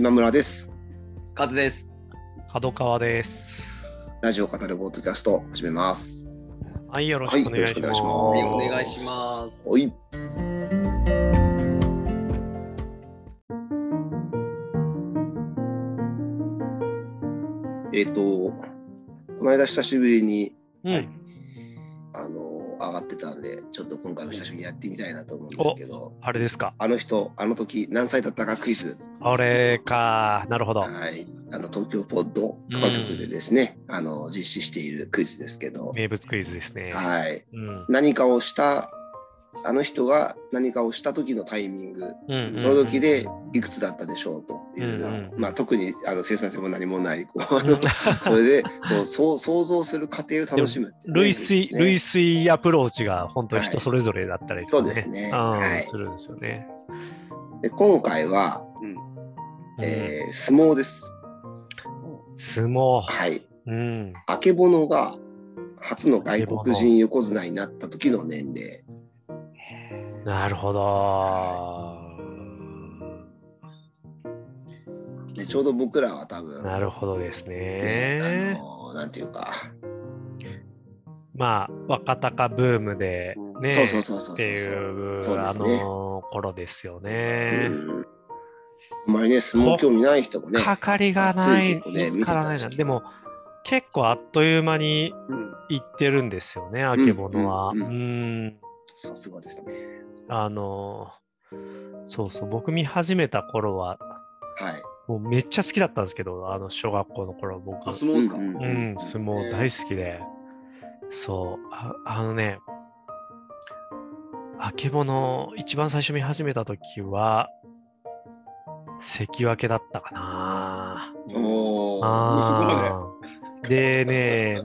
今村です。カズです。角川です。ラジオ語るポッドキャスト始めます。はい、よろはい、しくお願いします。はい、お願いします。はい。えっ、と、この間久しぶりにうん、あの上がってたんで、ちょっと今回も久しぶりにやってみたいなと思うんですけど、あれですか？あの人、あの時何歳だったかクイズ、あれか。なるほど。はい、あの東京ポッドカバ局でですね、あの実施しているクイズですけど、名物クイズですね。はい、うん。何かをしたあの人が何かをした時のタイミング、うん、その時でいくつだったでしょうという、うんうんまあ、特にあの生産性も何もないこうあの それでこうそう想像する過程を楽しむね類推、ね類推アプローチが本当に人それぞれだったりとかそうですねうんはいするんですよね。で今回は、うん。うんえー相撲です。相撲。はい。うん。あけぼのが初の外国人横綱になった時の年齢。なるほど。でちょうど僕らは多分、なるほどですねね。あのなんていうか、まあ、若鷹ブームでね、そうそうそうそうそうっていう、あの頃ですようね。んあんまりね、相撲興味ない人もね、かかりがない、熱い結構ね見つからないな。見てたしでも、結構あっという間にうん。行ってるんですよね、あけぼのは。さすがですね。あの、そうそう、僕見始めた頃は、はい。もうめっちゃ好きだったんですけど、あの、小学校の頃僕。あ、相撲ですか？うんうん、相撲大好きで。そう、ああのね、あけぼの、一番最初見始めた時は、関脇だったかな。おでね、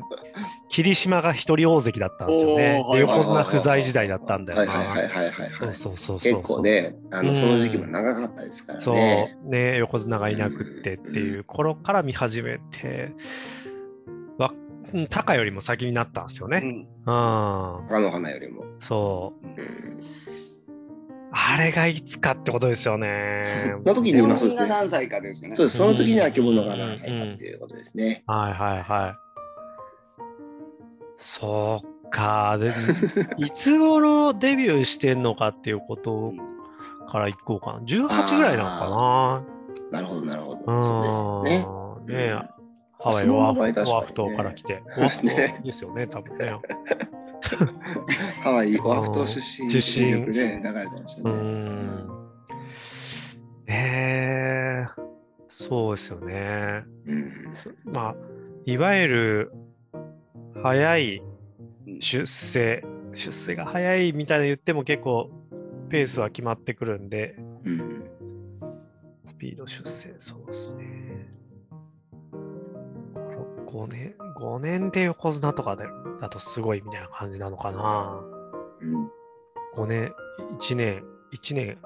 霧島が一人大関だったんですよね。横はいはいはい綱不在時代だったんだよな。はいはいはいはいはいはい。そうそうそう。結構ね、あのうんその時期も長かったですからそうね。ね、横綱がいなくってっていう頃から見始めて、わうんタカよりも先になったんですよね。うん。うん、他の花よりも。そう。うんあれがいつかってことですよね。その時にね何歳かですよね。そうです。その時にあけぼのが何歳かっていうことですね。はいはいはい。そうか。で いつ頃デビューしてんのかっていうことからいこうかな。18ぐらいなのかなるほどなるほど。な。そうですよね。うんねえうんハワイ相撲のオアフねオアフ島から来て。そうですねですよね、多分ね。ハワイ、オアフ島出身出身よくね、流れてましたうね。ん。えー、そうですよね。うんまあ、いわゆる早いうん出世、出世が早いみたいな言っても結構ペースは決まってくるんで、うんスピード出世、そうですね。5年、5年で横綱とかでだとすごいみたいな感じなのかな。うん5年、1年、1年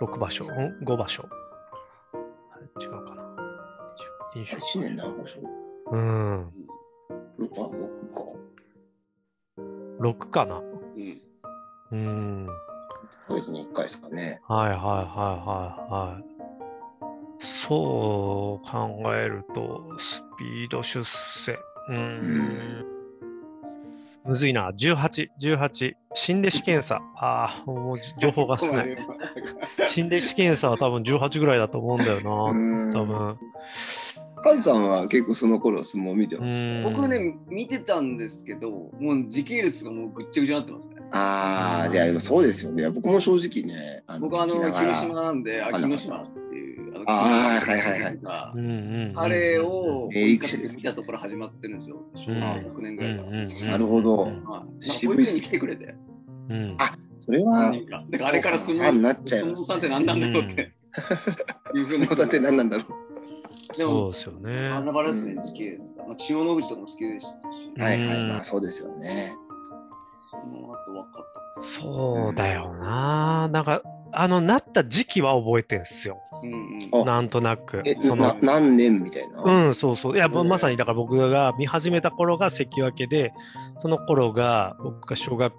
6場所、ん ?5 場所。あ違うかな。20 20 1年何場所？うん。あ、僕か。6かな。うん。うん。1ヶ月に1回ですかね。はいはいはいはいはい。そう考えると、スピード出世。うーん。むずいな。18、18。心弟子検査。ああ、もう情報が少ない。心弟子検査は多分18ぐらいだと思うんだよな。うん多分。カズさんは結構その頃相撲見てました？うん僕はね、見てたんですけど、もう時系列がもうぐっちゃぐちゃになってますね。ああ、いやでもそうですよね。僕も正直ね、あ僕はあの、広島なんで、秋島っていう、あーはいはいはいがうんうんうん彼をえー追いかけて見たところ始まってるんですよ。小うん学6年ぐらいから。はいなるほどうんなんか保育園に来てくれて。うんあそれはあれから相撲なっちゃいますね相撲さんって何なんだろうって。相撲さんって何なんだろう。でもそうですよね。バラバラですね、時系列が。まあ、千代の富士とかも好きでしたし、はいはい、うんまあそうですよね。その後分かった。そうだよな。なんか、あの、なった時期は覚えてんすよ。うんうん。あなんとなく。え、そのな何年みたいな？うん、そうそう。いや、うんまさにだから僕が見始めた頃が関脇で、その頃が僕が小学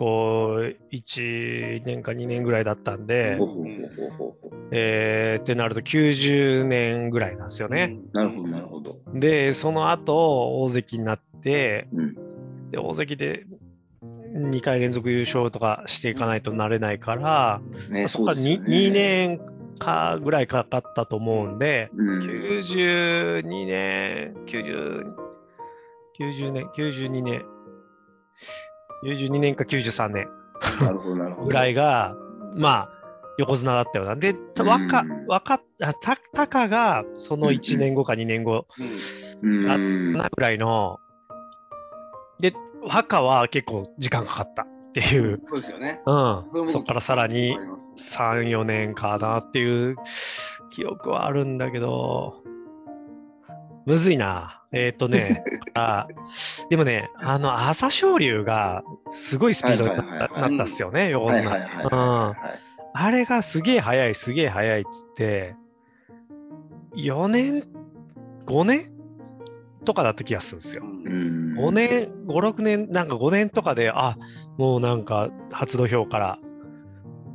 校1年か2年ぐらいだったんでえーってなると90年ぐらいなんですよね。なるほど、なるほど。で、その後、大関になって、うん。で大関で2回連続優勝とかしていかないとなれないから、ね、そこから 2, 2年かぐらいかかったと思うんで、うん。92年、90、90年、92年、92年か93年なるほど、なるほど。ぐらいが、まあ、横綱だったような。で、た若うん若あたタカがその1年後か2年後うんうん。なぐらいの、で、若は結構時間かかったっていう、そうですよね。うん、そこからさらにわかります3、4年かなっていう記憶はあるんだけど、むずいな。えっ、とね、あでもね、あの、朝青龍がすごいスピードになった,、っすよね、横綱。あれがすげえ速い、すげえ速いっつって、4年、5年とかだった気がするんですよ。うん。5年、5、6年、なんか5年とかで、あもうなんか初土俵から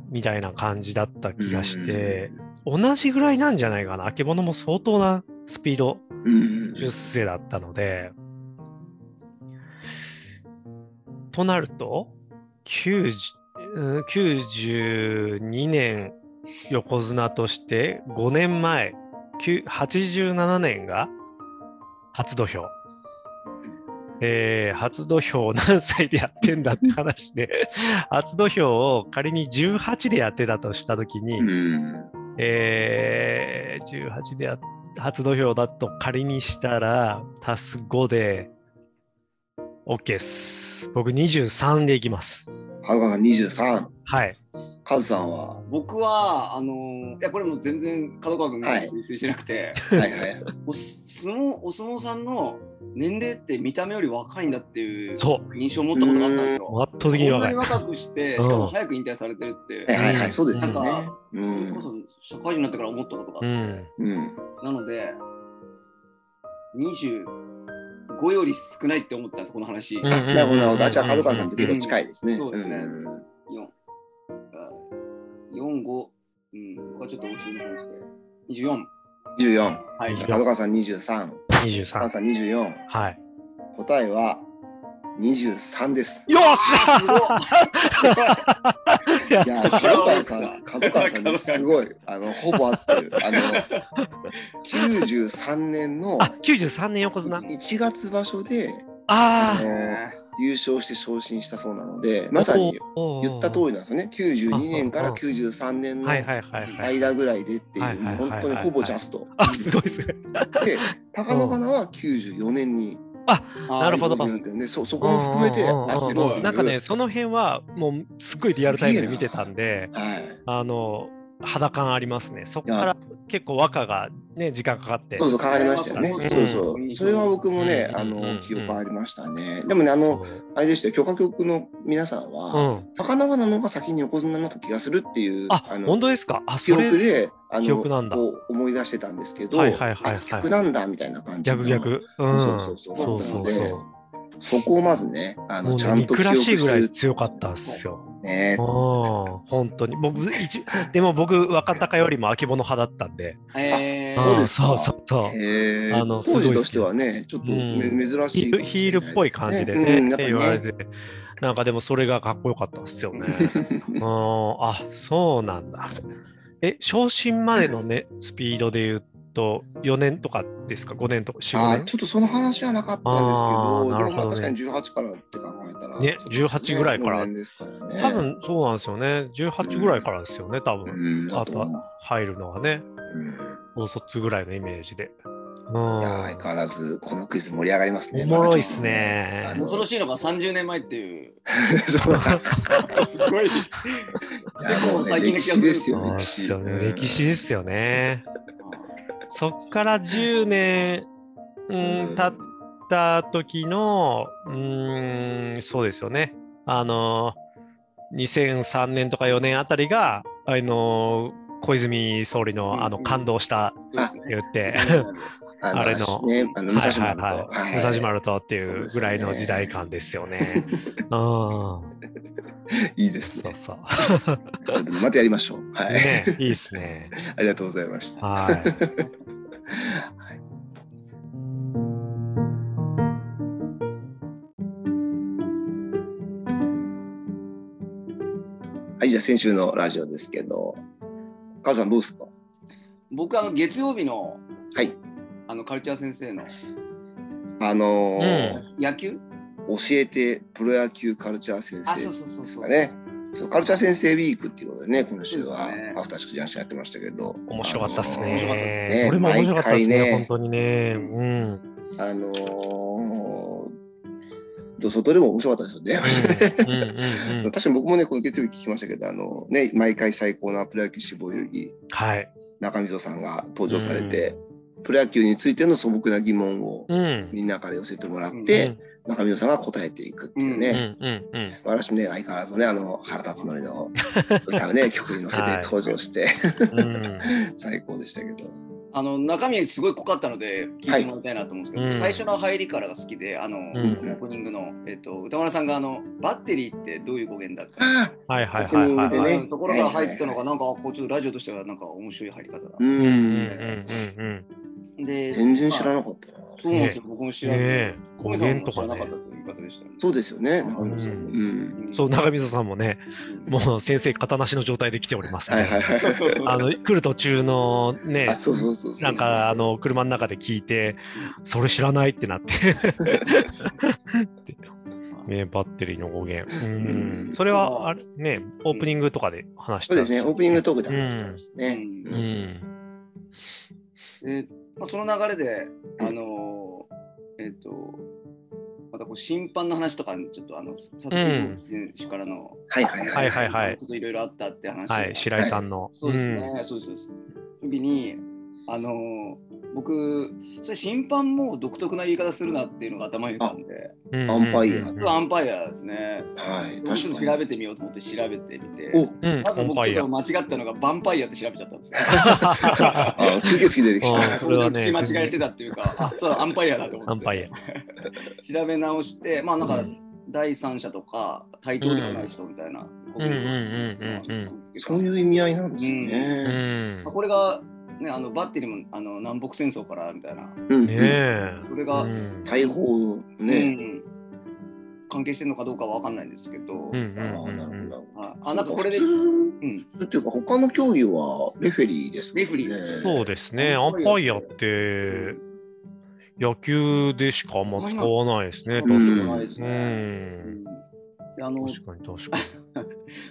みたいな感じだった気がして、同じぐらいなんじゃないかな。あけぼのも相当なスピードうん。出世だったので、となると、90うん92年横綱として5年前、9 87年が初土俵。えー初土俵を何歳でやってんだって話で、初土俵を仮に18でやってたとしたときに、うん。えー、18でや初土俵だと仮にしたら、足す5で、OK です。僕23でいきます。はるかが23。はい。カズさんは？僕は、あのーいや、これもう全然角川君がはい訂正してなくて、はいはい。お相撲お相撲さんの年齢って見た目より若いんだっていうそう。印象を持ったことがあったんですよ。圧倒的に若。ないに若くして、うんしかも早く引退されてるって、はいはいはい、そうですよねなんか。うそれこん。そ社会人になってから思ったことがあって。なので、25より少ないって思ったんです、この話。なるほど、なるほど。あじゃあ、うん角川さんと結構近いですね。そうですねん4、4、5、うん、僕はちょっとお尻の方にして、24。14。はい。角川さん23。カズ23。さん24。はい。答えは23です。よっしゃすごっいやいや、角川さん、角川さん、すごい、あの、ほぼ合ってる。あの、93年のあ、93年横綱。1月場所でああ。え優勝して昇進したそうなので、まさに言った通りなんですよね。92年から93年の。間ぐらいでっていう、本当にほぼジャスト。あ、すごいすごい。で、貴乃花は94年になるほど50年で、そそこも含めて。なんかね、その辺はもうすっごいリアルタイムで見てたんで、はい。あの、肌感ありますね。そこから結構和歌がね、時間かかって。そうそう、変わりましたよね。うんそうそう。それは僕もね、あうんうんうんの、記憶ありましたね。でもね、あの、あれでしたよ、許可局の皆さんは、うん。貴乃花の方が先に横綱になった気がするっていう、あ、の本当ですか？あ、記憶で、あ記の、憶なんだこう思い出してたんですけど、はいはいはいはいあ逆なんだみたいな感じの逆逆。うん。そうそうそうそうそうだったのそう。そこをまずね、あの、ちゃんと記憶してるしいぐらい強かったんですよ。ねうん。。本当に。僕、一でも僕、若隆よりもあけぼの派だったんで。えー、そうそうそうそう。あのすごいとしてはね、ちょっとめ、うん珍しいヒールヒールっぽい感じでうね。言われて。なんかでもそれがかっこよかったんですよね。うん、あ、そうなんだ。え、昇進までのね、スピードで言うと、4年とかですか ?5 年とか？4、5あちょっとその話はなかったんですけあど、ーでも確かに18からって考えたら。ねそうです18ぐらいから5年ですからね。多分そうなんですよね。18ぐらいからですよね、多分。うん、だあと入るのはね、うん大卒ぐらいのイメージで。うん。いや相変わらずこのクイズ盛り上がりますね。おもろいっすね恐ろしいのが30年前っていう、そうすごい。いやもうね歴史ですよ、そう歴史。っすよね。うん歴史ですよね。そっから10年、うん、経った時の、うん、そうですよね。あの、2003年とか4年あたりが、あの、小泉総理のあのうん感動したあ言って、あのあれのね、あの武蔵丸と。はいはいはい武蔵丸とっていうぐらいの時代感ですよね。うん。いいですね。そうそう。またやりましょう。はい。ねいいですね。ありがとうございました。はい。はいはい、じゃあ先週のラジオですけど、カズさんどうですか？僕あの月曜日のはい。あのカルチャー先生のあのー野球？教えてプロ野球カルチャー先生あそうそうそうそうがねそうカルチャー先生ウィークっていうことでね、今週はアフターシックスジャンクションやってましたけど、面白かったですあのー面白かったですね。ねこれも面白かったですね、毎回ね本当にね。うん。あのー、ど外でも面白かったですよね。確かに僕もね、この月曜日聞きましたけど、あのね、毎回最高なプロ野球志望遊戯、はい。中溝さんが登場されて、プロ野球についての素朴な疑問をうん。みんなから寄せてもらっうんて、中溝さんが答えていくっていううんね、うんうん。素晴らしいね、相変わらずね、あの腹立つのりの歌をね、曲に乗せてはい。登場して、うん。最高でしたけど。あの中身すごい濃かったので聞いてもらいたいなと思うんですけど、はい。うん。最初の入りからが好きであの、ん。オープニングの、えっと歌丸さんがあのバッテリーってどういう語源だった？あはいはいはいはい。グでねあのところが入ったのがなんかこうちょっとラジオとしてはなんか面白い入り方だう。うんうんうんん。うんで全然知らなかったな。そうなんですよ、僕も知らず、ねえ小宮さんも語源とかね知らなかったという言い方でしたよね。そうですよね、中溝さんも。ううん。そう、長溝さんもね、うんもう先生、型なしの状態で来ておりますあの来る途中のあね、そうそうそうそう。なんかあの車の中で聞いて、それ知らないってなって。ね、バッテリーの語源。うんうんそれはあれね、オープニングとかで話したそうですね、オープニングトークでうん話してましたね。うんうん。でまあ、その流れで、あのーえっ、と、またこう審判の話とか、ちょっとあの佐々木選手からの、はいはいははいい。はいはいちょっといろいろあったって話をはい、白井さんの。そうですね、そうですそうです。時に、あのー僕、それ審判も独特な言い方するなっていうのが頭に浮かんで、うん。アンパイアうんアンパイアですね。はい、ちょっと確かに。調べてみようと思って調べてみて、おうん、まず僕ちょっと。間違ったのが、ヴァンパイアって調べちゃったんですよ。あ吸血鬼出てきうんた。それはね聞き間違いしてたっていうか、あそうだ、アンパイアだと思って。アンパイア。調べ直して、まあなんかうん第三者とか対等ではない人みたいなことうんうんうんうんそういう意味合いなんですうね。んまあ。これが、ね、あのバッテリーもあの南北戦争からみたいな、うんねえ。それが、うん。大砲うね。ん。関係してるのかどうかは分かんないんですけど、うんうんああ、うん。なるうんほど。はい。あなんかこれで、うん、っていうか、他の競技はレフェリーですね。レフェリーです。そうですね、アンパイアって野球でしかあんま使わないですね、確かに。ないですねうん。であの確かに確か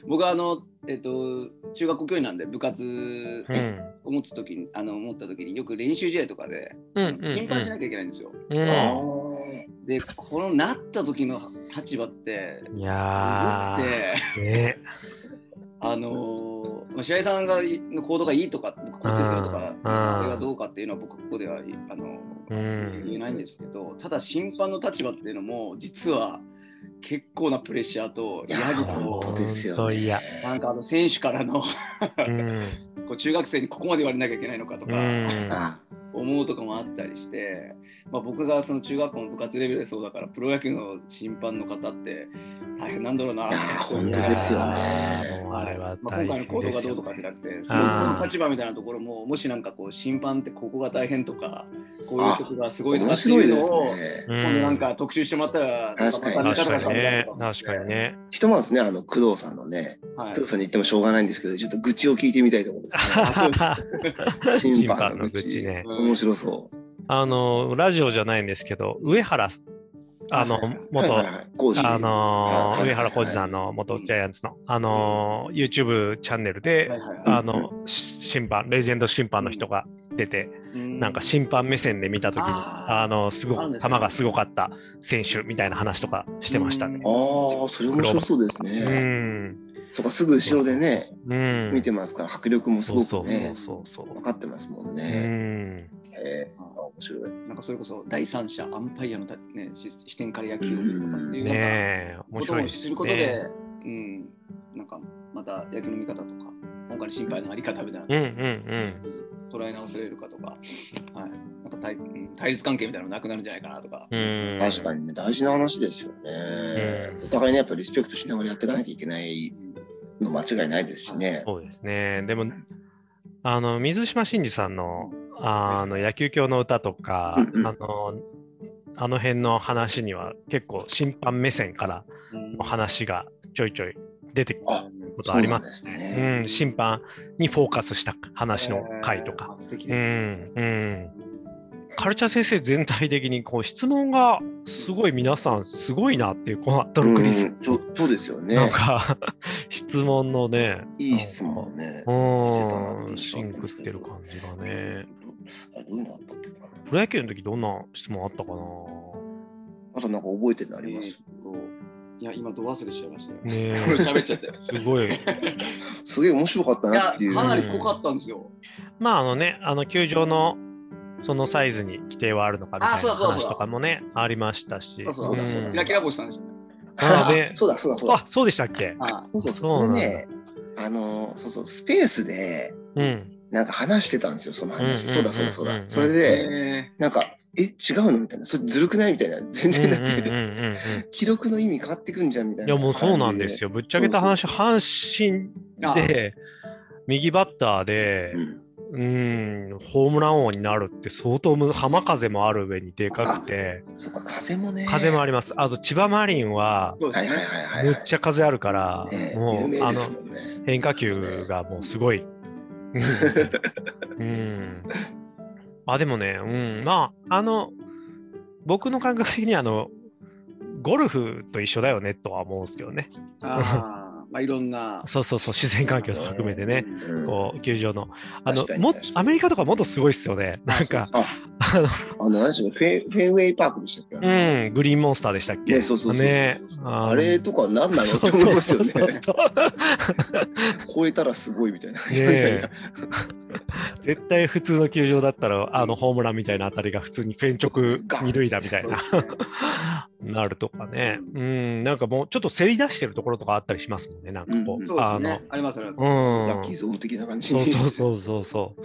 僕はあの、えっと中学校教員なんで部活に。を持つ時にあの持った時によく練習試合とかで、うん。うん。審判しなきゃいけないんですよ。うんあでこのなった時の立場っていすやごくてー、ね。あのーまあ、白井さんがの行動がいいとか僕こっちですよとかうんあれがどうかっていうのは僕ここではあのうん。言えないんですけどただ審判の立場っていうのも実は結構なプレッシャーといやヤギ本当とですよね。なんかあの選手からのうん。こう中学生にここまで言われなきゃいけないのかとうか思うとかもあったりして、まあ、僕がその中学校の部活レベルでそうだからプロ野球の審判の方って大変なんだろうなって本当ですよねあれはまあ、今大回の行動がどうとかじゃなくて、その立場みたいなところも、もしなんかこう、審判ってここが大変とか、こういうとこがすごいとか面っていうの白いですを、ね。今度なんか特集してもらったら、確かに確かにね。確かにね。ひとまずね、あの工藤さんのね、はい工藤さんに言ってもしょうがないんですけど、ちょっと愚痴を聞いてみたいと思うんですね。審判の愚痴。ね。うん面白そあの、ラジオじゃないんですけど、上原、あの。元、はいはいはい。工事あのー、はいはい。上原浩二さんの元ジャイアンツの、あのー、YouTube チャンネルで、はいはいはい。あの、し審判、レジェンド審判の人が出て、なんか審判目線で見たときに、あの、すごく、球がすごかった選手みたいな話とかしてましたね。ああ、それ面白そうですうね。ん。そうか、すぐ後ろでね、うん。見てますから、迫力もすそうごくねそうそう、そうそう。分かってますもんうね。ん。へえ、面白い。なんかそれこそ第三者、アンパイアのた、ね、し視点から野球を見るとかっていうねなんかえ、面こと白いですね。を知ることで、うん、なんかまた野球の見方とか、今回の審判のあり方みたいなうんうんうん。捉え直せれるかとか、はい、なんか対対立関係みたいなのなくなるんじゃないかなとか。うん確かにね、大事な話ですよね。うんお互いね、やっぱりリスペクトしながらやっていかなきゃいけないの間違いないですしね。そうですね。でも、あの、水島新司さんの、あの、野球教の歌とか、うんうんあの、あの辺の話には結構審判目線からの話がちょいちょい出てくるあことありま。そうなんですすうね。ん、審判にフォーカスした話の回とか。えー素敵うですね。ん、うん。カルチャー先生全体的にこう質問がすごい皆さんすごいなっていうこのアトロクリス、うんそうそうですよね。なんか 質問のねいい質問をね。うんシンクってる感じがね。あどういうのあったっけかな。プロ野球の時どんな質問あったかな？あとなんか覚えてるのあります、えーいや、今、ど忘れしちゃいましたね。ねえ喋っちゃって。すごい。すげえ面白かったなっていう。かなり濃かったんですよ。まああのね、あの球場のそのサイズに規定はあるのかみたいなあそうだそうだ話とかもね、ありましたし。そうそうだそうキラキラ星さんでしょ。あでそうだそうだそうだあ、。そうでしたっけ？あそうそうそそうう。それね、あの、そうそう、スペースで、うん。なんか話してたんですよ、その話。うんそうだそうだそうだ。それえで、なんか、え、違うの？みたいな。それずるくない？みたいな。全然だって、記録の意味変わってくんじゃんみたいな。いやもうそうなんですよ。よ。ぶっちゃけた話、阪神で右バッターでう、んうん、ホームラン王になるって相当む浜風もある上にでかくて、そっか、風もね。風もあります。あと千葉マリンは、そうですねはいはい。はいはい。むっちゃ風あるから、ねもうあの。変化球がもうすごい。うん。あ、でもね、うん、まあ、あの、僕の感覚的にはあの、ゴルフと一緒だよねとは思うんですけどね。ああ、まあいろんな。そうそうそう、自然環境と含めてね、うん。こう、球場の。あのもアメリカとかもっとすごいっすよね。なんか、あ、あの、あの、何でしたフェンフェンウェイパークでしたっけ？うん、グリーンモンスターでしたっけ？ね、そうそうそうあのれとか何なのって思いますよね。超えたらすごいみたいな。ねえ絶対普通の球場だったら、あのホームランみたいな当たりが普通にフェン直二塁打みたいな、なるとかね。うん、なんかもうちょっと競り出してるところとかあったりしますもんね、なんかこう。うんそうですあのね。ありますよね。うん。ラッキーゾーン的な感じそうに。そうそうそう。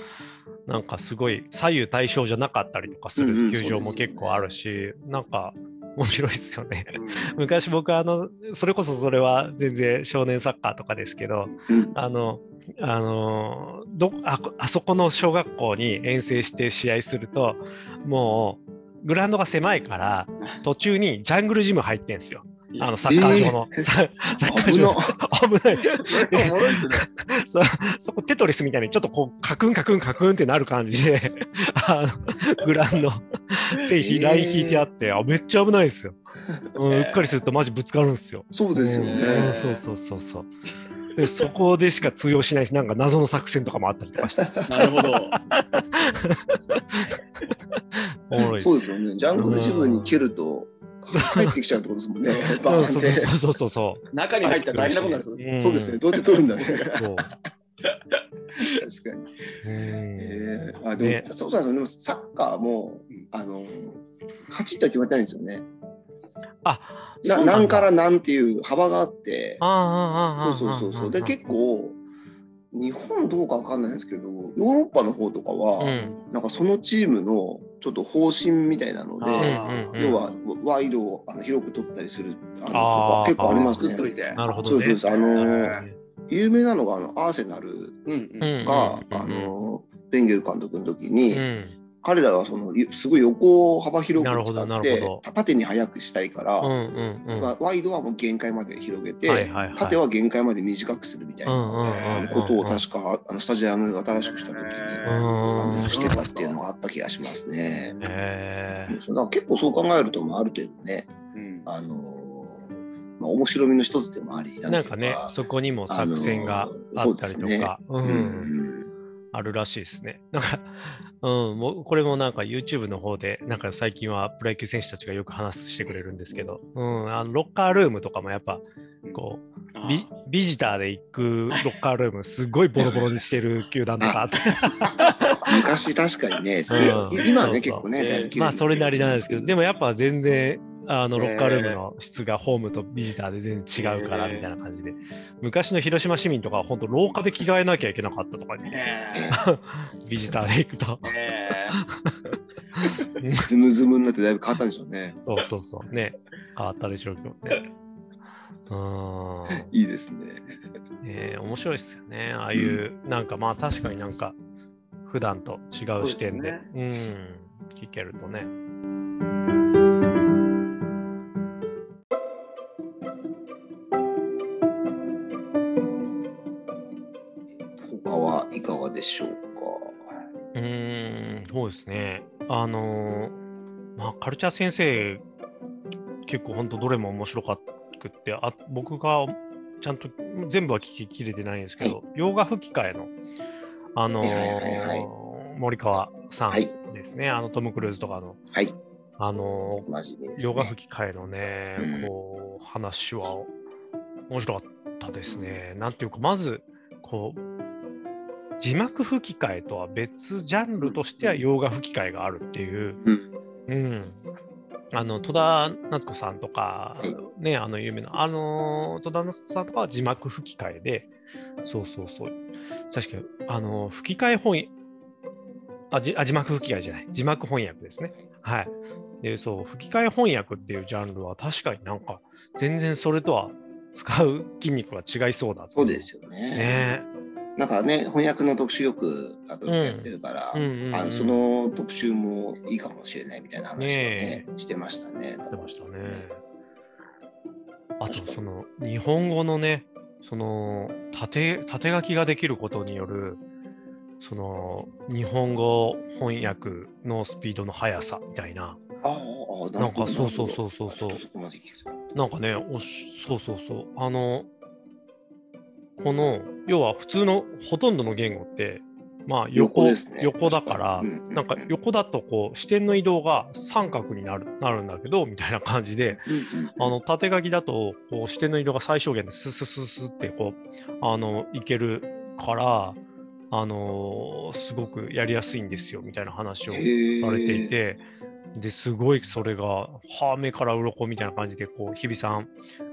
なんかすごい左右対称じゃなかったりとかすうんうんる球場も結構あるし、なんか 面白いですよね。うん昔僕あの、それこそそれは全然少年サッカーとかですけど、うんあの、あのどああそこの小学校に遠征して試合すると、もうグラウンドが狭いから、途中にジャングルジム入ってんすよ。あのサッカー場の。えーササッカー場の危ない。そ そこテトリスみたいにちょっとこうカクンカクンカクンってなる感じであのグラウンド 製品えーライン引いてあって、あめっちゃ危ないですよ、うん。うっかりするとマジぶつかるんですよ。そうですようんね。そうそうそうそう。でそこでしか通用しないし、なんか謎の作戦とかもあったりとかして、なるほど。そうですよね。ジャングルジムに蹴ると、帰ってきちゃうってことですもんね。そうそうそうそうそう。中に入ったら大変なことになるんですよ。んそうですね。。どうやって取るんだね。確そうかに。うんえー、あでも、ねそうなんですよ。でもサッカーも、あの、カチッとは決まってないんですよね。あなそうなんから何っていう幅があって、ああああああそうそうそうそう。で、結構、日本どうかわかんないんですけど、ヨーロッパの方とかは、うんなんかそのチームのちょっと方針みたいなので、あうんうん要はワイドをあの広く取ったりするあのとか結構ありますね。なるほどね。そうですそうですあのー有名なのがあのアーセナルうんうん。うんが、ベンゲル監督の時に、うん。彼らはそのすごい横を幅広く使って縦に速くしたいから、うんうんうん。まあワイドはもう限界まで広げて、はいはいはい。縦は限界まで短くするみたいな、ことを確かあのスタジアム新しくした時に、してたっていうのがあった気がしますね。結構そう考えると、まあ、ある程度ね、うん。あのーまあ、面白みの一つでもあり、なんか。ね、そこにも作戦があったりとか、ううん。ん、あるらしいですね。なんか、うん、もうこれもなんか YouTube の方で、なんか最近はプロ野球選手たちがよく話してくれるんですけど、うん、あのロッカールームとかもやっぱ、こう、ビビジターで行くロッカールーム、すごいボロボロにしてる球団とか。あって、昔確かにね、うん。今はね、そうそう。結構ね、まあそれなりなんですけど、でもやっぱ全然、あのえーロッカールームの質がホームとビジターで全然違うからえーみたいな感じで、昔の広島市民とかは本当廊下で着替えなきゃいけなかったとかね、え ビジターで行くと。ズムズムになってだいぶ変わったんでしょうね。そうそうそう。ね。変わったでしょうけどね。うん。いいですね。えー面白いですよね。ああいう、なんかまあ確かになんか、普段と違う視点で、そううん、聞けるとね。でしょうか。うーん、そうですね。あのーまあ、カルチャー先生、結構本当どれも面白かくって、あ僕がちゃんと全部は聞ききれてないんですけど、洋画吹き替えの、あの森川さんはいですね、あのトム・クルーズとかの、はい。あのー真面目です、洋画ね。吹き替えのね、うんこう話は面白かったですね。なんていうか、まず、こう、字幕吹き替えとは別ジャンルとしては洋画吹き替えがあるっていう、うん。うん。あの戸田夏子さんとか、はいね、あの有名な、あの戸田夏子さんとかは字幕吹き替えで、そうそうそう。確かに、あの吹き替え翻あじあ、字幕吹き替えじゃない、字幕翻訳ですね。はい。で、そう、吹き替え翻訳っていうジャンルは確かになんか、全然それとは使う筋肉が違いそうだそうですよね。ね。なんかね、翻訳の特集よくあとやってるから、うんうんうんあのその特集もいいかもしれないみたいな話をねねしてましたね。出ましたね。あと、その、日本語のね、その、縦、縦書きができることによる、その、日本語翻訳のスピードの速さみたいな、ああ、なんかそうそうそうそうそう。なんかね、おしそうそうそう、あの、この、要は普通のほとんどの言語って、まあ横横ですね。横だから、うんうんうん。なんか横だとこう視点の移動が三角になるなるんだけどみたいな感じで、うんうんあの縦書きだとこう視点の移動が最小限でススススってこうあのいけるから、あのーすごくやりやすいんですよみたいな話をされていて、ですごいそれが、はあ、目から鱗みたいな感じで、こう日比さん、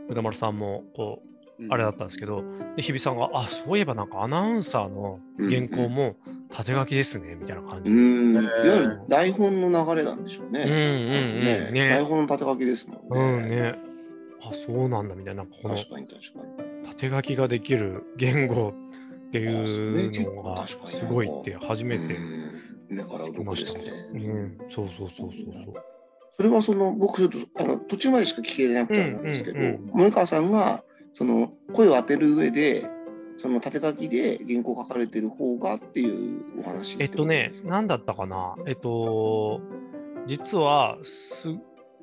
歌丸さんもこうあれだったんですけど、で日比さんが、あそういえばなんかアナウンサーの原稿も縦書きですね、みたいな感じで。うん、いわゆる台本の流れなんでしょうね。うんうんうんねね台本の縦書きですもんね。うんね。あ、そうなんだみたいな、この確かに確かに。縦書きができる言語っていうのがすごいって初めて聞き鱗ました。うん、そうそうそうそうそう。それはその僕ちょっとあの途中までしか聞けなくてなんですけど、うんうんうん森川さんがその声を当てる上でその縦書きで原稿書かれてる方がっていうお話えっとね、なんだったかな、えっと、実はす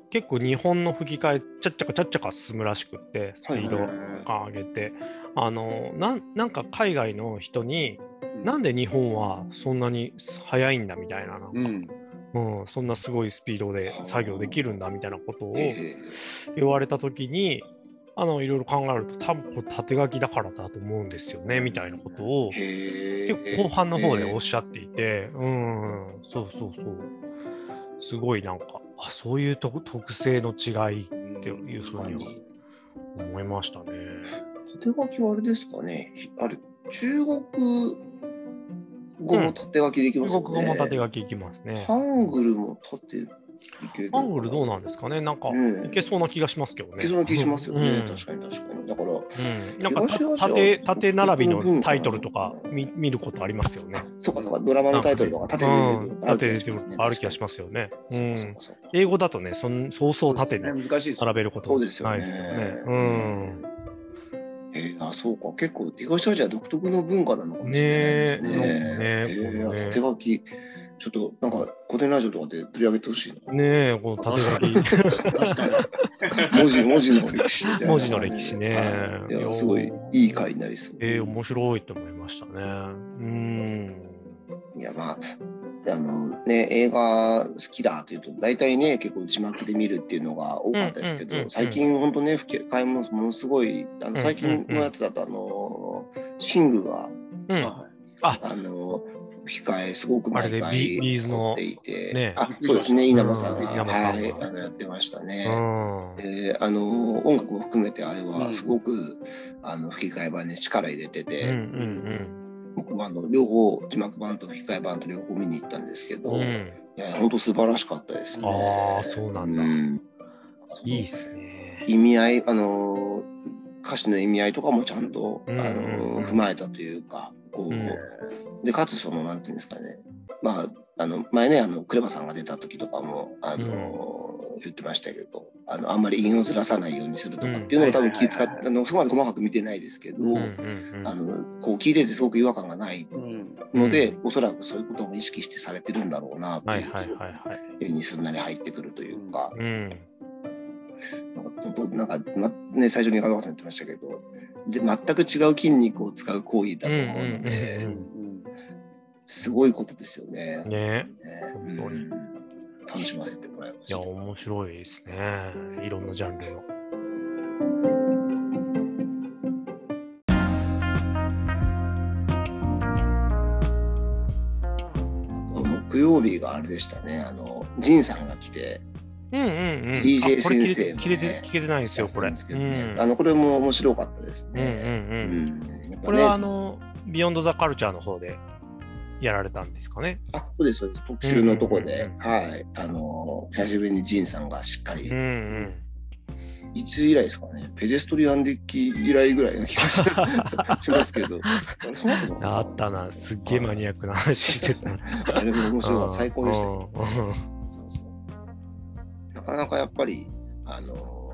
結構日本の吹き替え、ちゃっちゃかちゃっちゃか進むらしくって、スピード感上げて、あのなんなんか海外の人に、なんで日本はそんなに速いんだみたいな、なんか。うん。うん、そんなすごいスピードで作業できるんだみたいなことをえ言われたときに、あのいろいろ考えると、多分これ縦書きだからだと思うんですよねみたいなことをへ結構後半の方でおっゃしゃっていて、うん、そうそうそう。すごいなんか、あそういうと特性の違いっていうふうには思いましたね。縦書きはあれですかねひあれ中国語も縦書きできますよね、中国語も縦書きいきますね。ハングルも縦いけるハングルどうななんですかね？なんか、いけそうな気がしますけどね。いけそうな気しますよね、うん。確かに確かに。だからうん、なんか縦縦並びのタイトルとか見見ることありますよね。そうかそうか。ドラマのタイトルとか縦である気がしまますよね。英語だとね、そんそうそう縦に並べることそうですよね。ないですよね。うん。えーあそうか。結構東アジア独特の文化なのかもしれないですね。ね書きちょっとなんか古典ラジオとかで取り上げてほしいな。ねえ、この縦書き。確かに。文字文字の歴史みたいな。文字の歴史ねはいいやすごいいい回になりそう。えー、面白いと思いましたね。うん。いやまああのね映画好きだというと大体ね結構字幕で見るっていうのが多かったですけうんうんうんうんど最近本当ね吹き替えもものすごいあの最近のやつだとあのシングがうん。はあ、あの吹き替えすごく毎回ビビーズの撮っていて、ねあそうですね稲葉さんうんが、稲葉さんがはいあのやってましたね。うん。であの音楽も含めてあれうんはすごく、あの吹き替え版に力入れてて、うんうん僕僕はあの両方字幕版と吹き替え版と両方見に行ったんですけど、いうん。や本当素晴らしかったですね。ああ、そうなんだ。うんいいっすね。意味合いあの歌詞の意味合いとかもちゃんと、うんあの踏まえたというかこう、うん。でかつそのなんていうんですかね。まああの前ねあのクレバさんが出た時とかもあの、言ってましたけどあのあんまり韻をずらさないようにするとかっていうのも多分気使って、うんあのそこまで細かく見てないですけど、うんうんうん。あのこう聞いててすごく違和感がないうん。ので、うおそらくそういうことも意識してされてるんだろうなとはいいうはいはいはい。目にすんなり入ってくるというか、うん。なんかなんか、まね、最初に川川さん言ってましたけどで全く違う筋肉を使う行為だと思うのでうんすごいことですよね。ねね本当にうん楽しませてもらいまいや、した。面白いですね。いろんなジャンルの。木曜日があれでしたね、あの、ジンさんが来て、うんうんうん。DJ 先生もね切れて聞けてないんですよ、これ。ねうんあの、これも面白かったですうんうんね。うん。これはあの、ビヨンドザカルチャーの方でやられたんですかね。あそうです、そうです。特集のとこで、うんうんうんはい。あの、久しぶりにジンさんがしっかり、うんうん。いつ以来ですかね、ペデストリアンデッキ以来ぐらいな気がししますけど、あったな、すっげえマニアックな話してた。あれも面白かった、最高でしたかなかやっぱり、あのー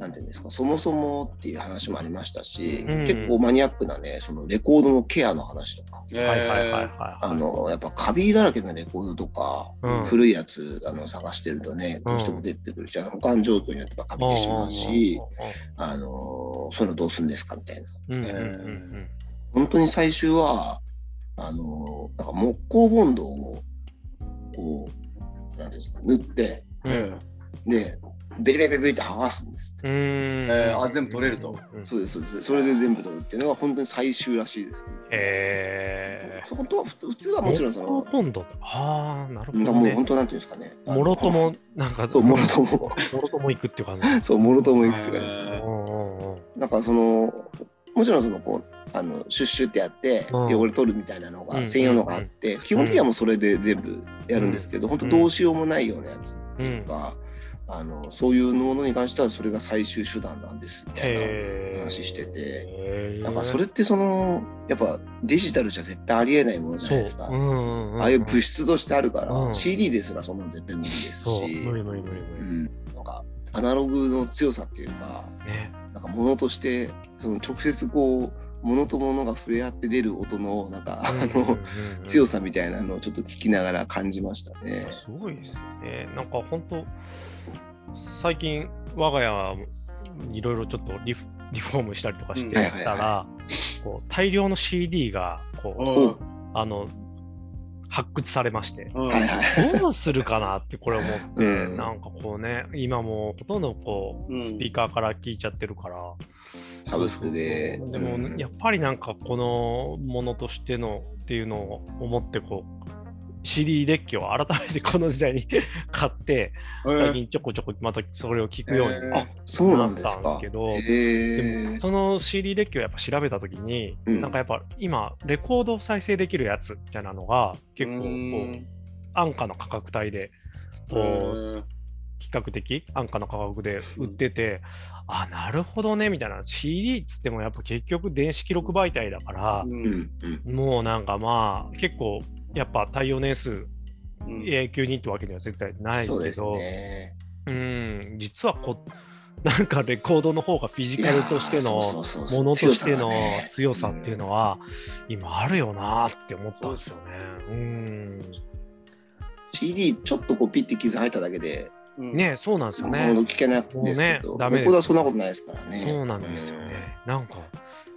なんていうんですか、そもそもっていう話もありましたし、うん。結構マニアックなね、そのレコードのケアの話とか、はいはいはいはいえはい。あのやっぱカビだらけのレコードとか、うん。古いやつあの探してるとね、どうしても出てくるし、あの保管状況によってはカビてしまうし、あのそういうのどうするんですかみたいな。うんうんうん本当に最終は、あのなんか木工ボンドを、こう、なんていうんですか、塗って、うん。えで、ベリベリベリって剥がすんですって。うん。えーあ全部取れるとうんそうです、そうです。それで全部取るっていうのが本当に最終らしいです、ね。へ本当は、普普通はーもちろんその、木工本土ああ、なるほどねもう本。当なんていうんですかね。もろとも、なんか、そう、もろとも。もろとも行くっていう感じ。そう、もろとも行くっていうかですね。えーなんかその、もちろんその、こう、あのシュッシュってやってうん。汚れ取るみたいなのうん。が専用のがあって、基本的にはもうそれで全部やるんですけど、本当どうしようもないようなやつうんとか、あのそういうものに関してはそれが最終手段なんですみたいな話してて、へー。なんかそれってそのやっぱデジタルじゃ絶対ありえないものじゃないですか。そう。うんうんうんああいう物質としてあるから、うん。CD ですらそんなの絶対無理ですし、無理無理無理う無ん、なんかアナログの強さっていうか。なんか物としてその直接こう物と物が触れ合って出る音のなんか、あの強ささみたいなのをちょっと聞きながら感じましたね。すごいですね。なんか本当、最近、我が家いろいろちょっとリフリフォームしたりとかしてたら、大量の CD がこうあの発掘されまして、うん。どうするかなってこれ思って、うん。なんかこうね、今もうほとんどこう、うん。スピーカーから聞いちゃってるから、サブスクで。でも、うん。やっぱりなんかこのものとしてのっていうのを思ってこう CD デッキを改めてこの時代に 買って最近ちょこちょこまたそれを聞くようにえーあそうなったんか。ですけどへでもえ。その CD デッキをやっぱ調べたときに、うん。なんかやっぱ今レコードを再生できるやつみたいなのが結構こう安価な価格帯でこう比較的安価な価格で売ってて、あなるほどねみたいな。CD っつってもやっぱ結局電子記録媒体だから、うん。うん。もうなんかまあ結構やっぱ対応年数永久にってわけには絶対ないそうですけど、ね。うん。実はこなんかレコードの方がフィジカルとしてのものとしての強さっていうのは今あるよなーって思ったんですよね。うん。CD ちょっとこうピッて傷入っただけで、ねそうなんですよほね。んと聞けないんですけど、もうねレコードはそんなことないですからね。そうなんですよね。なんか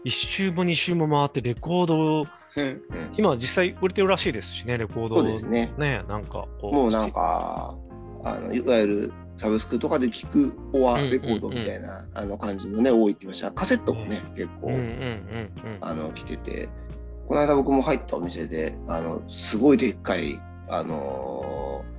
一周も二周も回ってレコードをうん。今実際売れてるらしいですしねレコードそうですね。ねなんかもうなんか、あのいわゆるサブスクとかで聞くコアレコードみたいな、あの感じのね、多いって言いました。カセットもね、結構、うんうんうんうんあの来てて、この間僕も入ったお店で、あのすごいでっかい、あのー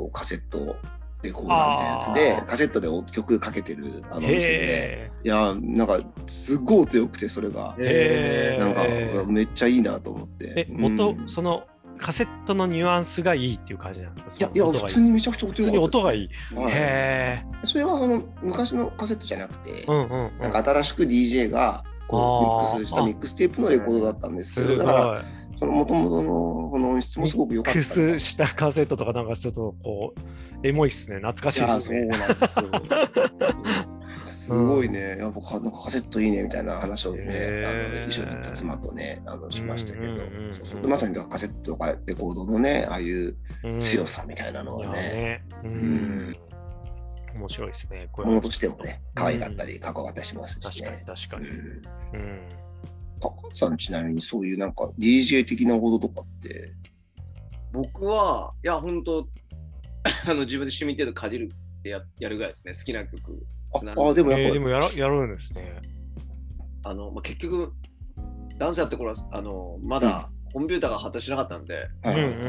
こうカセットレコーダーみたいなやつでカセットで曲かけてるあのお店で。へいやなんかすごい音良くてそれが。なんかめっちゃいいなと思って。え。うん。音、そのカセットのニュアンスがいいっていう感じなんですか？いやいや普通にめちゃくちゃ音普通に音がいい。いはい。へそれはあの昔のカセットじゃなくて、え。うんうんうん。なんか新しく DJ がこうミックスしたミックステープのレコードだったんですだからその元々のこの音質もすごく良かったミック。スしたカセットとかなんかちょっとこう、エモいっすね。懐かしいっすね。そうなんですよ。すごいね、やっぱかなんかカセットいいねみたいな話をね、あの一緒に行った妻とね、あのしましたけどまさにカセットとかレコードのね、ああいううん強さみたいなのはね、ね。ううんん。面白いですね。こものれとしてもね、可愛かったり、かっこよかったりしますし確かにね。確かに。うんうん。高橋さんちなみにそういうなんか DJ 的なこととかって、僕は、いや、本当 あの自分で趣味程度かじるってややるぐらいですね。好きな曲。つなああ、でもやっぱえーでもやらやるんですね。あの、まあ、結局、ダンスやった頃は、あの、まだコンピューターが発達しなかったんで、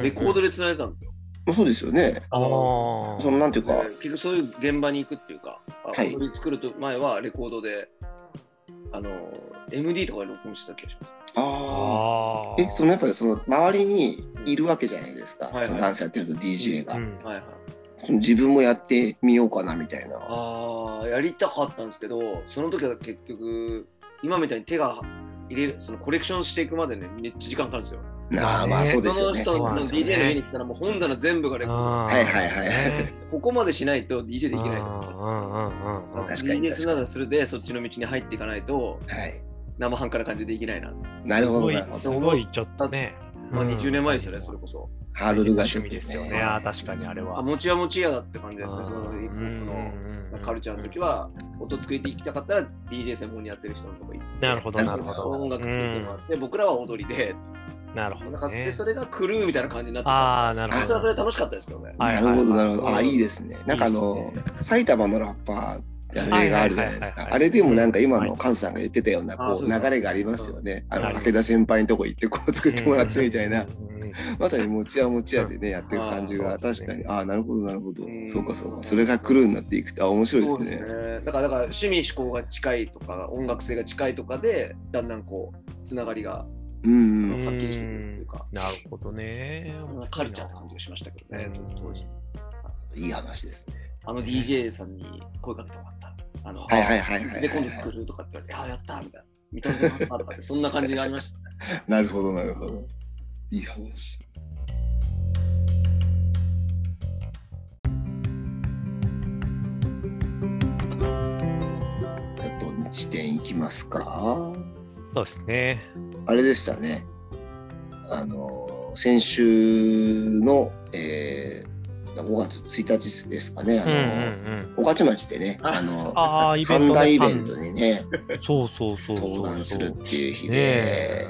レコードで繋いでたんですよ。そうですよね。ああ。そのなんていうか、で結局そういう現場に行くっていうか、あはい作ると前はレコードで、あの、MD とかで録音してた気がします。あああ。え、そのやっぱりその周りにいるわけじゃないですか。はいはいそのダンスやってると DJ が、うんはいはい。その自分もやってみようかなみたいな。ああ、やりたかったんですけど、その時は結局、今みたいに手が入れる、そのコレクションしていくまでね、めっちゃ時間かかるんですよ。ああ、まあねそうですよね。その人、その DJ の家に行ったら、もう本棚全部がレコード。はいはいはいねここまでしないと DJ できないと。うんうんうんうん確かに DJ つながりするで、そっちの道に入っていかないと、はい。生半可な感じでできないな。なるほどすごいちょっとね。まあ、うん20年前ですよね、それこそ。ハードルが趣味ですよね。確かにあれは。あ、持ちは持ちやだって感じですね、そのヒップホップのうんカルチャーの時は、音作りていきたかったら DJ 専門にやってる人のとこ行って。なるほど、なるほど。音楽作ってもらって、僕らは踊りで、なるほどねなんかで。それがクルーみたいな感じになってた。ああ、なるほどそれはそ。れで楽しかったですけどね。はいなるほどなるほど。あ、はいいいですね。なんかあのね、埼玉のラッパーって映画あるじゃないですか。あれでもなんか今はいのカズさんが言ってたようなこう流れがありますよね。あの武田先輩のとこ行ってこう作ってもらってみたいな。まさに持ち屋持ち屋でね、やってる感じが確かに、ああ、なるほど、なるほどう。んそうか、そうか。それがクルーになっていくと、あ、面白いですね。だから、だから趣味思考が近いとか、音楽性が近いとかで、だんだんこう、つながりがうんうん。はっきりしてくるっていうかなるほどね。カルチャーって感じがしましたけどね、当時。いい話ですね。あの DJ さんに声かけてもらった。あの、はいはいはいはいで、今度作るとかって言われて、あ、やったみたいな。見たことなかったとかって、そんな感じがありましたね。なるほど、なるほど。いい話。ちょっと地点行きますか？そうですね。あれでしたね。あの、先週の、えー、5月1日ですかね。あうんうの、ん御徒町でね、あのうん。、ああ、イベパンントイベントにね、そうそうそうそう。登壇するっていう日ねで、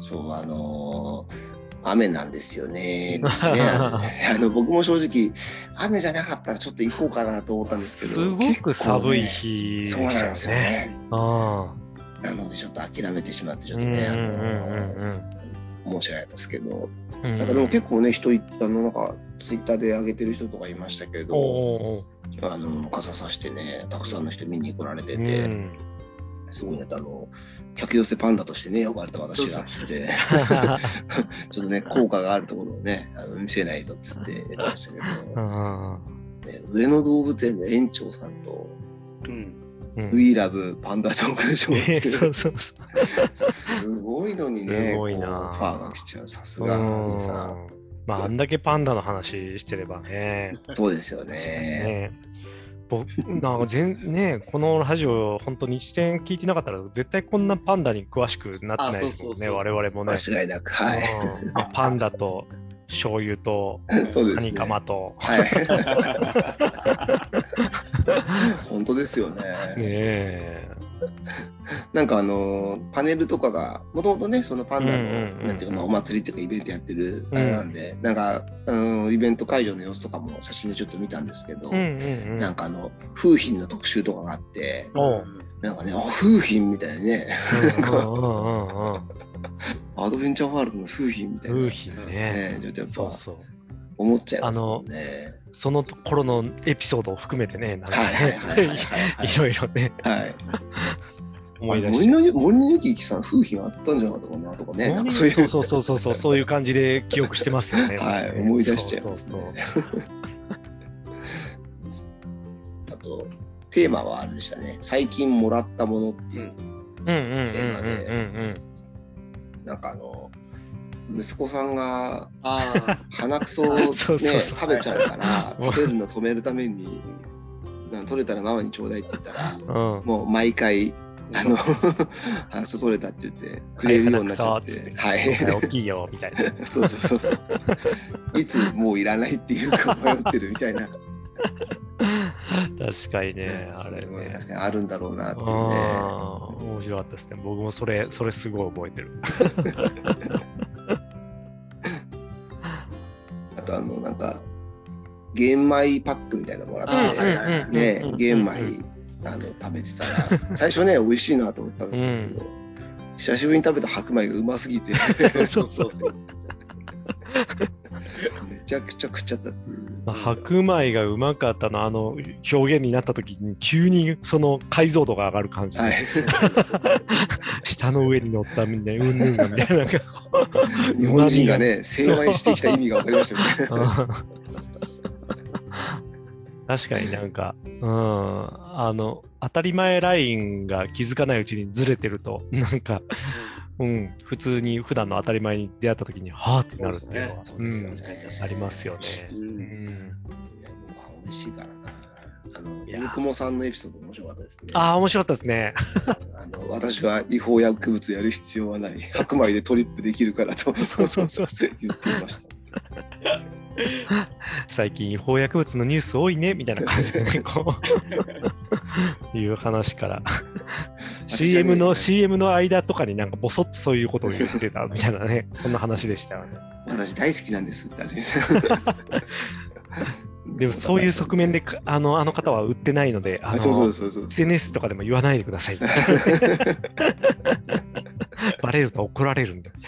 そう、あのー雨なんですよね。ねあの僕も正直、雨じゃなかったらちょっと行こうかなと思ったんですけど、すごく寒い日でしたよそうなんですよね。ね。あなのでちょっと諦めてしまって、ちあ。ょっとね、あのー申し訳ないですけど。なんかでも結構ね、人いあの、なんか、ツイッターで上げてる人とかいましたけど、あの、傘さしてね、たくさんの人見に来られてうて、んすごいね、あの、客寄せパンダとしてね、呼ばれた私が、つって、ちょっとね、効果があるところをね、あの見せないとっつって 言ってましたけうど、んね、上野動物園の園長さんと、うん。うん。We Love パンダトークショーってねいう。そうそうそう。すごいのにね、すごいな。ファーが来ちゃう、さすが、さまあ、あんだけパンダの話してればね。そうですよね。なんか全ねこのラジオ本当に一点聞いてなかったら絶対こんなパンダに詳しくなってないですもんね我々もね、間違いなく、はい。パンダと醤油とそうですね。カニカマと、はい。本当ですよね。ねえ。なんかあのパネルとかがもともとねそのパンダの、なんていうか、まあ、お祭りっていうかイベントやってるあれなんで、なんかあのイベント会場の様子とかも写真でちょっと見たんですけど、なんかあの風品の特集とかがあってなんかねあ風品みたいなねアドベンチャーワールドの風品みたいな、風品ねねちょっとやっぱそうそう思っちゃいますね。その頃のエピソードを含めてね、なんかは いろいろね、はい。思い出して。森の森のゆきさん、風評あったんじゃなかったかなとかね、なんかそういう。そうそうそうそう、そういう感じで記憶してますよね。はい、思い出しちゃいますそうそうね。あと、テーマはあれでしたね。最近もらったものっていう、そう。うんうんうんうんうんなんかあの、息子さんがあ鼻くそを、ね、そうそうそう食べちゃうから、うん食べるの止めるために、取れたらママにちょうだいって言ったら、うん。うん。もう毎回、あの、鼻くそ取れたって言って、くれるようになっちゃって、ははいい。大きいよ、みたいな。そうそうそうそう。いつもういらないっていうか迷ってるみたいな。確かにね、あれね確。かにあるんだろうなっていうね。面白かったですね。僕もそれ、それすごい覚えてる。あとあのなんか玄米パックみたいなのもらって、うんうんうんねうん玄米あの食べてたら 最初ね美味しいなと思って食べてたんですけど、久しぶりに食べた白米がうますぎてそうそうそう。めちゃくちゃ食っちゃったっていう。まあ白米がうまかったの、あの表現になった時に急にその解像度が上がる感じで、はい、下の上に乗ったみたいな、うんぬんがみたいな。日本人がね 精米してきた意味が分かりましたよね。確かになんか、うん、あの、当たり前ラインが気づかないうちにずれてると、なんか、うん、普通に普段の当たり前に出会った時に、はあってなるっていうのは、ありますよね。ううんん、美味しいからな。あの、いや大久保さんのエピソード面白かったですね。ああ、面白かったですね。あの私は違法薬物やる必要はない。白米でトリップできるからとそうそうそう 言っていました。最近違法薬物のニュース多いねみたいな感じでね、こう、いう話から。CM の、CM の間とかになんかボソッとそういうことを言ってたみたいなね、そんな話でしたよね。私大好きなんです。でもそういう側面でかあのあの方は売ってないので。SNS とかでも言わないでください。バレると怒られるんだ。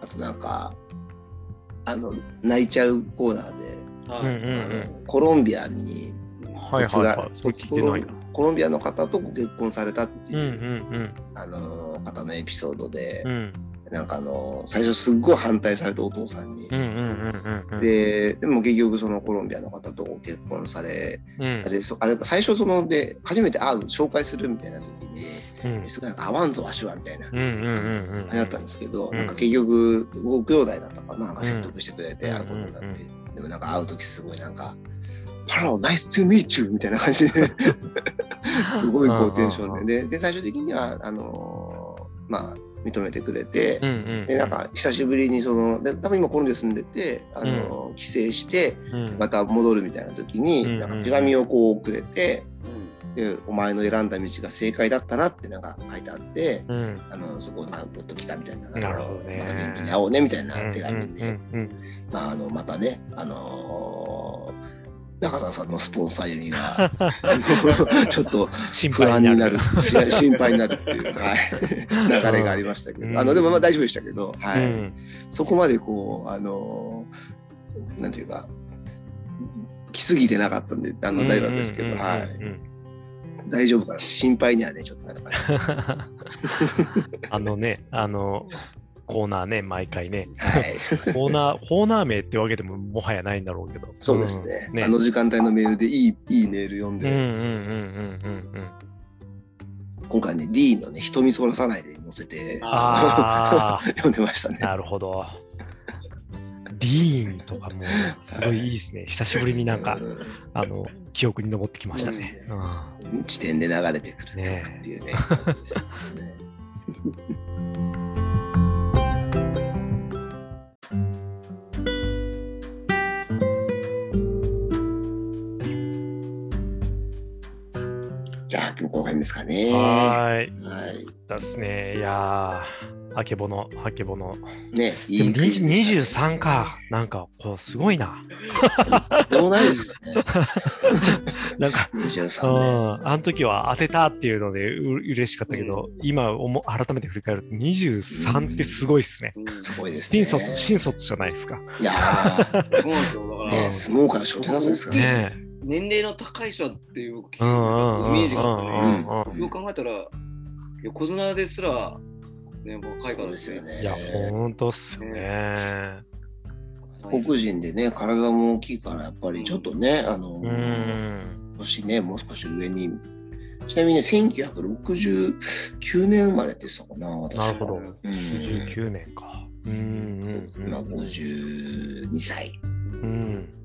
あとなんかあの泣いちゃうコーナーで、コロンビアにはいはいはい。それ聞いてないな。コロンビアの方とご結婚されたっていう、あの方のエピソードでうん。う、んなんかあの最初すっごい反対されたお父さんに。ででも結局そのコロンビアの方とご結婚されうん。あれそあれ最初そので初めて会う紹介するみたいな時にうん。すごい合わんぞわしはみたいな。うんうんうんうん。流行ったんですけど、うん。なんか結局ご兄弟だったかななんか説得してくれてうん会うことになって、でもなんか会う時すごいなんか「Hello, nice to meet you」みたいな感じで。すごいこうテンションでで。で最終的にはあのーまあ認めてくれて、うんうん。でなんか久しぶりにそので多分今コロンビア住んでて、あのー帰省してうん、また戻るみたいな時に、うんなんか手紙をこうくれて、うん。でお前の選んだ道が正解だったなってなんか書いてあって、うん。あのそこにまあグッと来たみたいな、なるほどね。また元気に会おうねみたいな手紙うんで、うんうん。まあ、あのまたね、あのー中澤さんのスポンサー読みがちょっと心不配になる。安になる。し心配になるっていう、はい、流れがありましたけど、あのでもまあ大丈夫でしたけど、はい。うん。そこまでこう、あのーなんていうか、来すぎてなかったんで、あの大丈夫ですけど、はい、大丈夫かな、心配にはね、ちょっとなったかな。う んあのね、あの、コーナーね、毎回ね。はい、コーナー、コーナー名ってわけでももはやないんだろうけど。そうですね,、んねあの時間帯のメールでいいいいメール読んで、うんうんうんうんうん今回ね、D のね、瞳そらさないで載せて、あ 読んでましたねうん。。なるほど。ディーンとかもすごいいいですね。久しぶりになんか、うあの、記憶に残ってきましたね。うんん地点で流れてくるね曲っていうね。ねじゃあ今きも後編ですかね。はーい。はい。ですね。いやー、あけぼの、あけぼの。ね、いいでしたね23か。。なんか、こう、すごいな。でもないですよね。なんか、う23ん、ね。あの時は当てたっていうのでう嬉しかったけど、今おも改めて振り返ると23ってすごいっすね。うんすごいですね。新卒、新卒じゃないですか。いやー、そうなんですよ。だから、ね、相撲から初手出すですからね。ねえ。年齢の高い人はっていうイメージがあったね。よく考えたら、横綱ですら、ね、若いからそうですよね。いや、ほんとっすよね。黒人でね、体も大きいから、やっぱりちょっとね、あの、うん。年ね、もう少し上に。ちなみにね、1969年生まれってたかな、私なるほど。うん19年か。うん。今52歳。うん。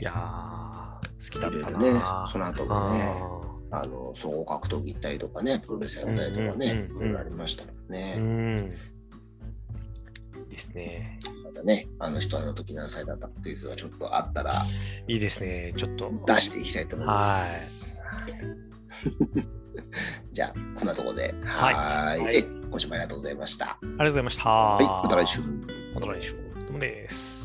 いやー、好きだったいろいろねな。、その後もね、ああの総合格闘技行ったりとかね、プロレスやったりとかね、いろいろありましたからーうね。ん。ですね。またね、あの人あの時何歳だったクイズはちょっとあったらいいですね。ちょっと。出していきたいと思います。じゃあ、こんなところで。はいはいえ今週もありがとうございました。ありがとうございました。はい、また来週。また来週。どうもです。